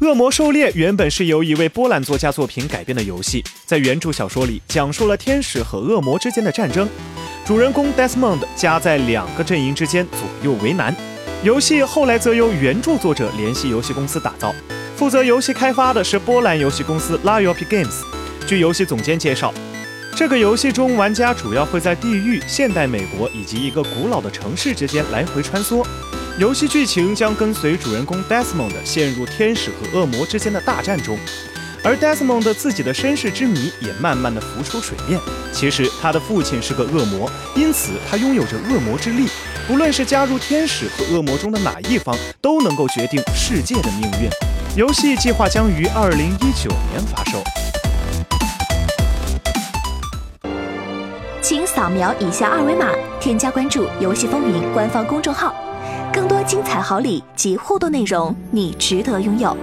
恶魔狩猎》原本是由一位波兰作家作品改编的游戏，在原著小说里讲述了天使和恶魔之间的战争，主人公 Desmond 夹在两个阵营之间，左右为难。游戏后来则由原著作者联系游戏公司打造，负责游戏开发的是波兰游戏公司 l i o p Games。据游戏总监介绍，这个游戏中玩家主要会在地狱、现代美国以及一个古老的城市之间来回穿梭。游戏剧情将跟随主人公 Desmond 陷入天使和恶魔之间的大战中，而 Desmond 自己的身世之谜也慢慢的浮出水面。其实他的父亲是个恶魔，因此他拥有着恶魔之力。不论是加入天使和恶魔中的哪一方，都能够决定世界的命运。游戏计划将于二零一九年发售。请扫描以下二维码，添加关注“游戏风云”官方公众号。更多精彩好礼及互动内容，你值得拥有。